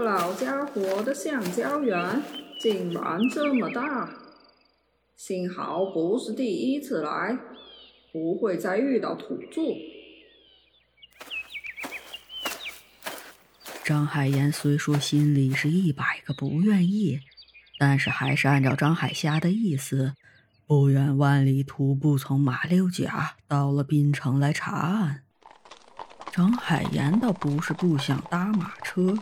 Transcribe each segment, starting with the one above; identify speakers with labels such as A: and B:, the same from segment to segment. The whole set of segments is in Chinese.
A: 老家伙的橡胶园竟然这么大，幸好不是第一次来，不会再遇到土著。
B: 张海岩虽说心里是一百个不愿意，但是还是按照张海霞的意思。不远万里徒步从马六甲到了滨城来查案。张海岩倒不是不想搭马车，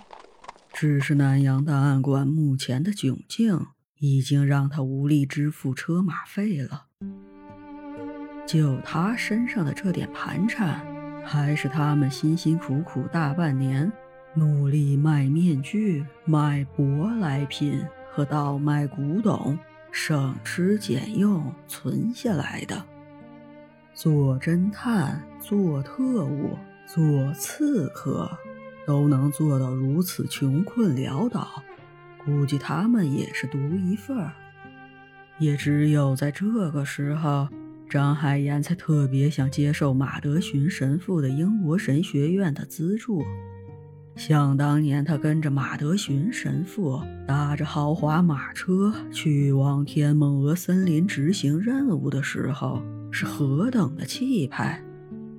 B: 只是南阳档案馆目前的窘境已经让他无力支付车马费了。就他身上的这点盘缠，还是他们辛辛苦苦大半年努力卖面具、卖舶来品和倒卖古董。省吃俭用存下来的，做侦探、做特务、做刺客，都能做到如此穷困潦倒，估计他们也是独一份儿。也只有在这个时候，张海岩才特别想接受马德寻神父的英国神学院的资助。想当年，他跟着马德寻神父，搭着豪华马车去往天梦鹅森林执行任务的时候，是何等的气派！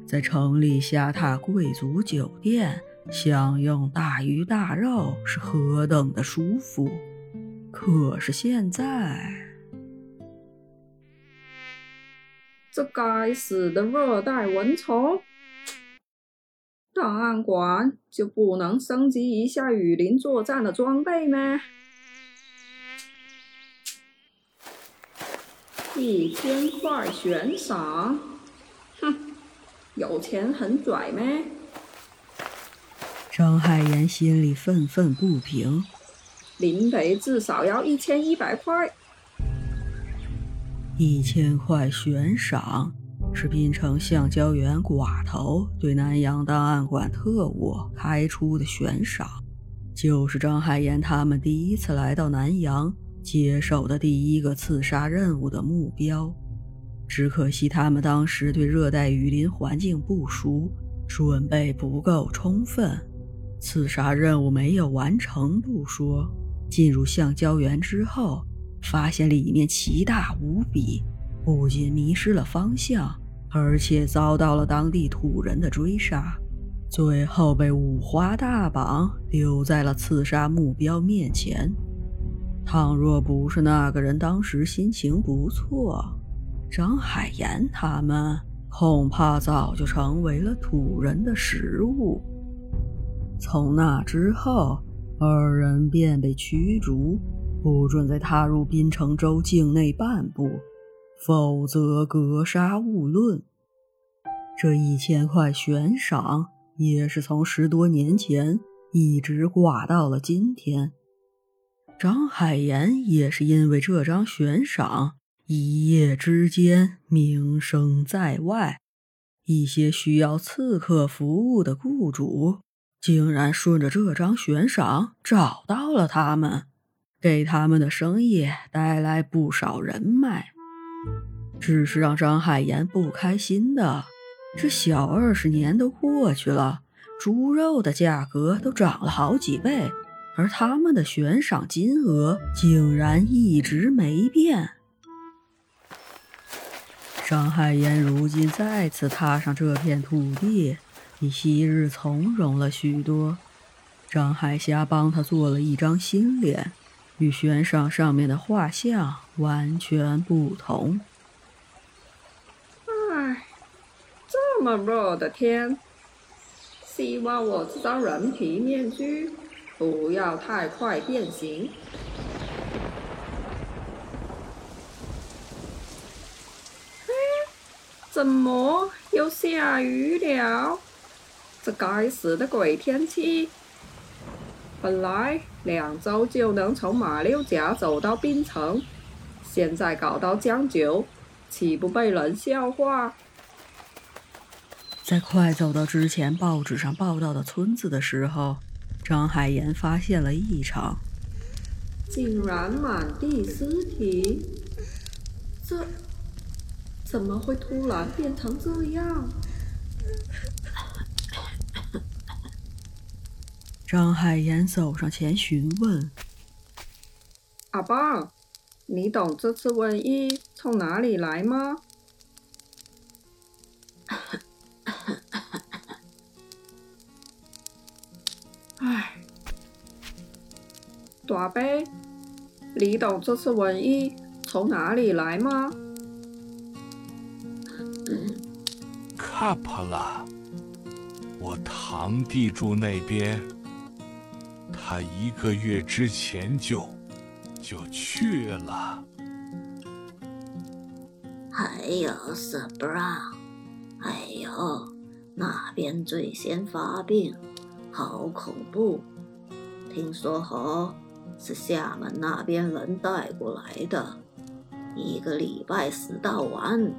B: 在城里下榻贵族酒店，享用大鱼大肉，是何等的舒服！可是现在，
A: 这该死的热带蚊虫！档案馆就不能升级一下雨林作战的装备吗？一千块悬赏，哼，有钱很拽吗？
B: 张海岩心里愤愤不平。
A: 林北至少要一千一百块，
B: 一千块悬赏。是滨城橡胶园寡头对南洋档案馆特务开出的悬赏，就是张海岩他们第一次来到南洋接手的第一个刺杀任务的目标。只可惜他们当时对热带雨林环境不熟，准备不够充分，刺杀任务没有完成不说，进入橡胶园之后，发现里面奇大无比。不仅迷失了方向，而且遭到了当地土人的追杀，最后被五花大绑留在了刺杀目标面前。倘若不是那个人当时心情不错，张海岩他们恐怕早就成为了土人的食物。从那之后，二人便被驱逐，不准再踏入滨城州境内半步。否则格杀勿论。这一千块悬赏也是从十多年前一直挂到了今天。张海岩也是因为这张悬赏，一夜之间名声在外。一些需要刺客服务的雇主，竟然顺着这张悬赏找到了他们，给他们的生意带来不少人脉。只是让张海岩不开心的，这小二十年都过去了，猪肉的价格都涨了好几倍，而他们的悬赏金额竟然一直没变。张海岩如今再次踏上这片土地，比昔日从容了许多。张海霞帮他做了一张新脸，与悬赏上面的画像完全不同。
A: 唉这么热的天，希望我这张人皮面具不要太快变形。怎么又下雨了？这该死的鬼天气！本来两周就能从马六甲走到槟城，现在搞到江九，岂不被人笑话？
B: 在快走到之前报纸上报道的村子的时候，张海岩发现了异常，
A: 竟然满地尸体。这怎么会突然变成这样？
B: 张海岩走上前询问：“
A: 阿爸，你懂这次瘟疫从哪里来吗？”唉，大伯，你懂这次瘟疫从哪里来吗？
C: 卡帕拉，我堂弟住那边，他一个月之前就就去了。
D: 还有斯布朗，哎呦，那边最先发病。好恐怖！听说猴是厦门那边人带过来的，一个礼拜死到完。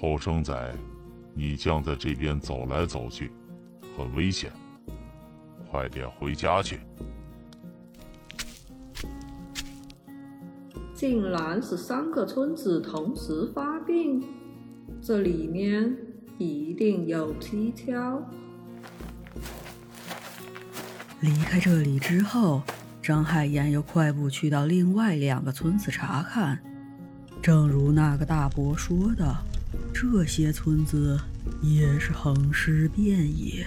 E: 后生仔，你将在这边走来走去，很危险，快点回家去。
A: 竟然是三个村子同时发病！这里面一定有蹊跷。
B: 离开这里之后，张海岩又快步去到另外两个村子查看。正如那个大伯说的，这些村子也是横尸遍野，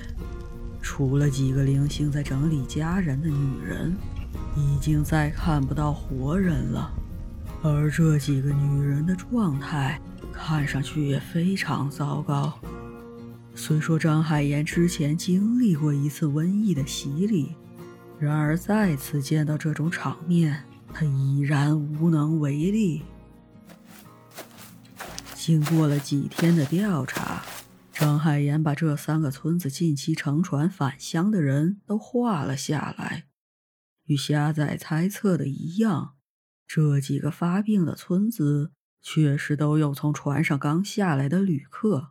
B: 除了几个零星在整理家人的女人，已经再看不到活人了。而这几个女人的状态。看上去也非常糟糕。虽说张海岩之前经历过一次瘟疫的洗礼，然而再次见到这种场面，他已然无能为力。经过了几天的调查，张海岩把这三个村子近期乘船返乡的人都画了下来。与虾仔猜测的一样，这几个发病的村子。确实都有从船上刚下来的旅客。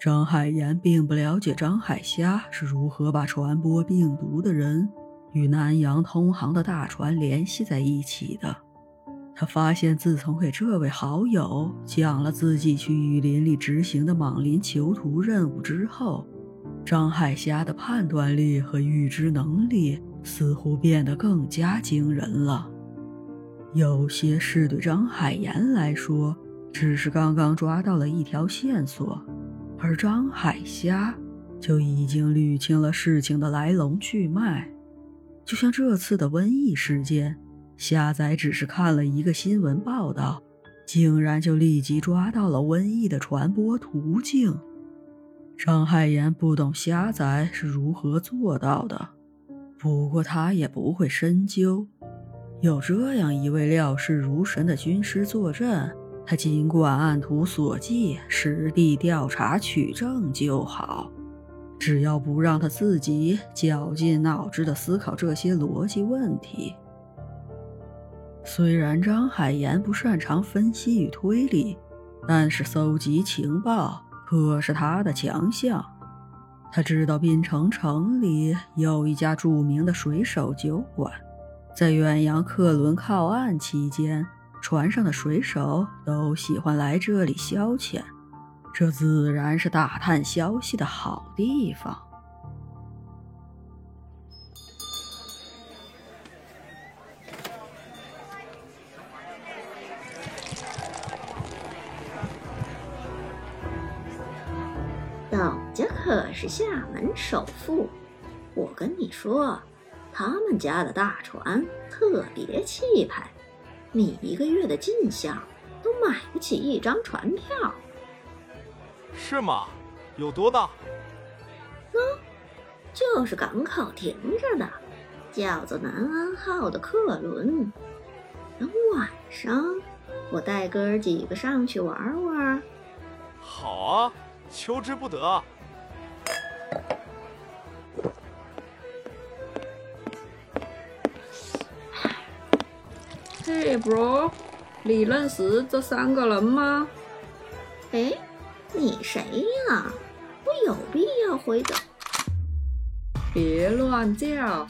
B: 张海岩并不了解张海虾是如何把传播病毒的人与南洋通航的大船联系在一起的。他发现，自从给这位好友讲了自己去雨林里执行的莽林囚徒任务之后，张海虾的判断力和预知能力似乎变得更加惊人了。有些事对张海岩来说只是刚刚抓到了一条线索，而张海虾就已经捋清了事情的来龙去脉。就像这次的瘟疫事件，虾仔只是看了一个新闻报道，竟然就立即抓到了瘟疫的传播途径。张海岩不懂虾仔是如何做到的，不过他也不会深究。有这样一位料事如神的军师坐镇，他尽管按图索骥，实地调查取证就好。只要不让他自己绞尽脑汁地思考这些逻辑问题。虽然张海岩不擅长分析与推理，但是搜集情报可是他的强项。他知道滨城城里有一家著名的水手酒馆。在远洋客轮靠岸期间，船上的水手都喜欢来这里消遣，这自然是打探消息的好地方。
D: 可是厦门首富，我跟你说。他们家的大船特别气派，你一个月的进项都买不起一张船票。
C: 是吗？有多大？
D: 嗯，就是港口停着的，叫做南安号的客轮。等晚上，我带哥儿几个上去玩玩。
C: 好啊，求之不得。
A: ，bro，你认识这三个人吗？
D: 哎，你谁呀？我有必要回答？
A: 别乱叫，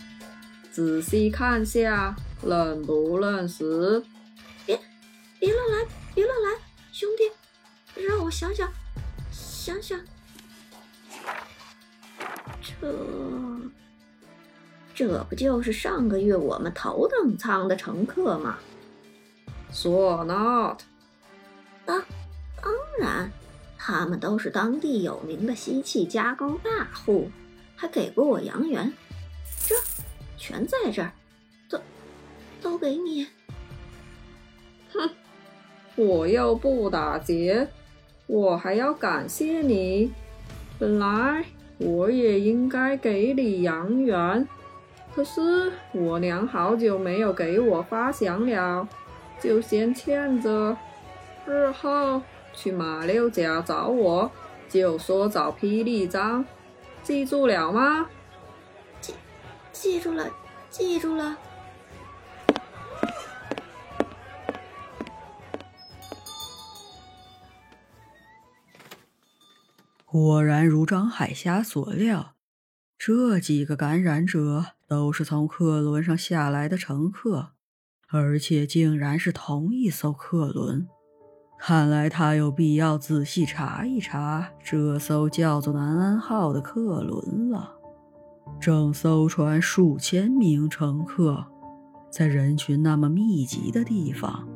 A: 仔细看下，认不认识？
D: 别，别乱来，别乱来，兄弟，让我想想，想想，这这不就是上个月我们头等舱的乘客吗？
A: 说 not，
D: 当当然，他们都是当地有名的锡器加工大户，还给过我洋元，这全在这儿，都都给你。
A: 哼，我又不打劫，我还要感谢你。本来我也应该给你洋元，可是我娘好久没有给我发饷了，就先欠着。日后去马六甲找我，就说找霹雳张，记住了吗？
D: 记记住了，记住了。
B: 果然如张海霞所料，这几个感染者都是从客轮上下来的乘客，而且竟然是同一艘客轮。看来他有必要仔细查一查这艘叫做“南安号”的客轮了。整艘船数千名乘客，在人群那么密集的地方，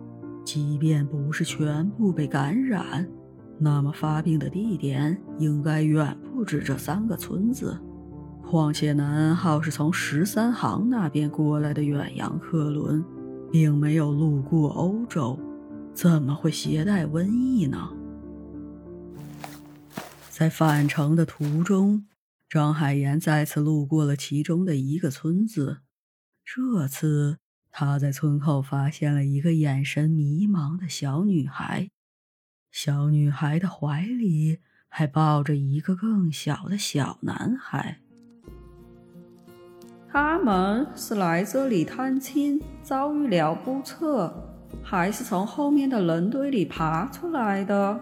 B: 即便不是全部被感染。那么发病的地点应该远不止这三个村子，况且南安号是从十三行那边过来的远洋客轮，并没有路过欧洲，怎么会携带瘟疫呢？在返程的途中，张海岩再次路过了其中的一个村子，这次他在村口发现了一个眼神迷茫的小女孩。小女孩的怀里还抱着一个更小的小男孩。
A: 他们是来这里探亲，遭遇了不测，还是从后面的人堆里爬出来的？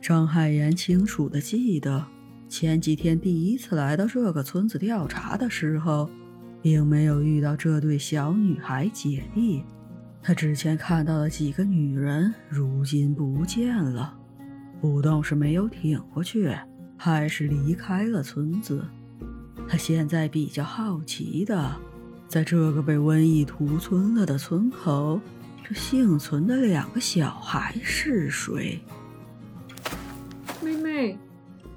B: 张海岩清楚的记得，前几天第一次来到这个村子调查的时候，并没有遇到这对小女孩姐弟。他之前看到的几个女人，如今不见了。不动是没有挺过去，还是离开了村子。他现在比较好奇的，在这个被瘟疫屠村了的村口，这幸存的两个小孩是谁？
A: 妹妹，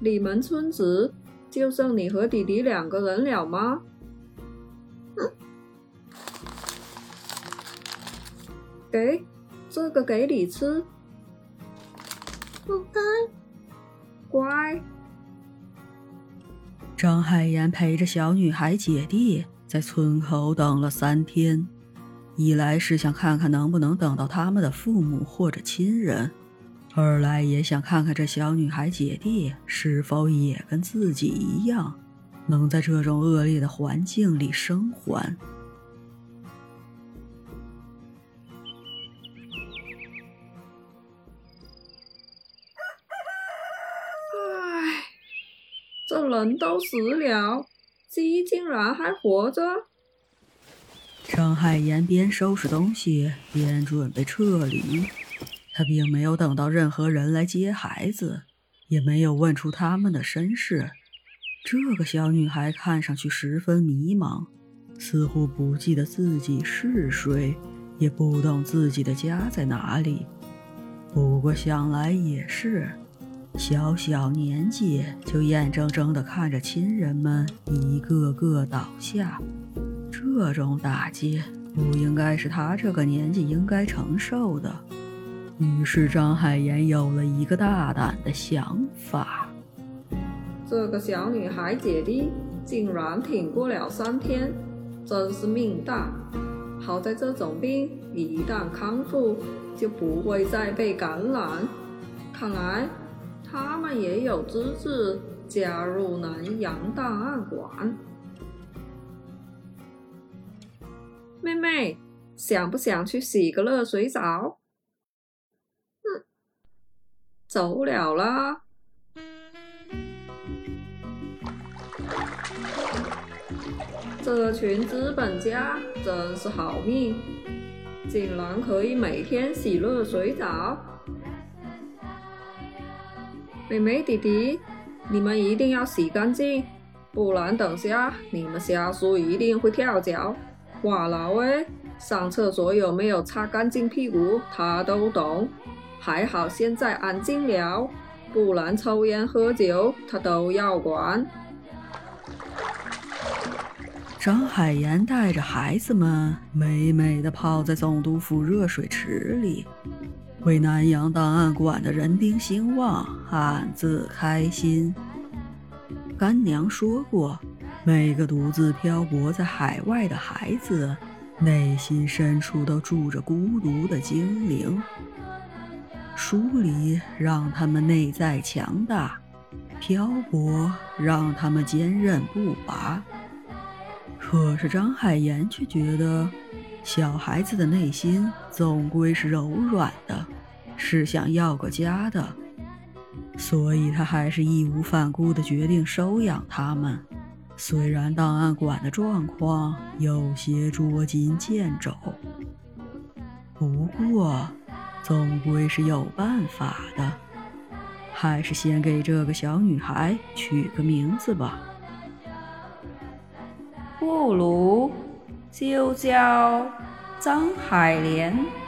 A: 你们村子就剩你和弟弟两个人了吗？嗯给，这个给你吃。
D: 不该，
A: 乖。
B: 张海岩陪着小女孩姐弟在村口等了三天，一来是想看看能不能等到他们的父母或者亲人，二来也想看看这小女孩姐弟是否也跟自己一样，能在这种恶劣的环境里生还。
A: 这人都死了，鸡竟然还活着。
B: 张海岩边收拾东西边准备撤离，他并没有等到任何人来接孩子，也没有问出他们的身世。这个小女孩看上去十分迷茫，似乎不记得自己是谁，也不懂自己的家在哪里。不过想来也是。小小年纪就眼睁睁地看着亲人们一个个倒下，这种打击不应该是他这个年纪应该承受的。于是张海岩有了一个大胆的想法：
A: 这个小女孩姐弟竟然挺过了三天，真是命大。好在这种病一旦康复，就不会再被感染。看来。他们也有资质加入南洋档案馆。妹妹，想不想去洗个热水澡？
D: 嗯，
A: 走了啦。这群资本家真是好命，竟然可以每天洗热水澡。妹妹弟弟，你们一定要洗干净，不然等下你们下属一定会跳脚。哇老喂，上厕所有没有擦干净屁股，他都懂。还好现在安静了，不然抽烟喝酒他都要管。
B: 张海岩带着孩子们美美的泡在总督府热水池里，为南洋档案馆的人丁兴旺暗自开心。干娘说过，每个独自漂泊在海外的孩子，内心深处都住着孤独的精灵。疏离让他们内在强大，漂泊让他们坚韧不拔。可是张海岩却觉得，小孩子的内心总归是柔软的，是想要个家的，所以他还是义无反顾地决定收养他们。虽然档案馆的状况有些捉襟见肘，不过总归是有办法的。还是先给这个小女孩取个名字吧。
A: 布鲁就叫张海莲。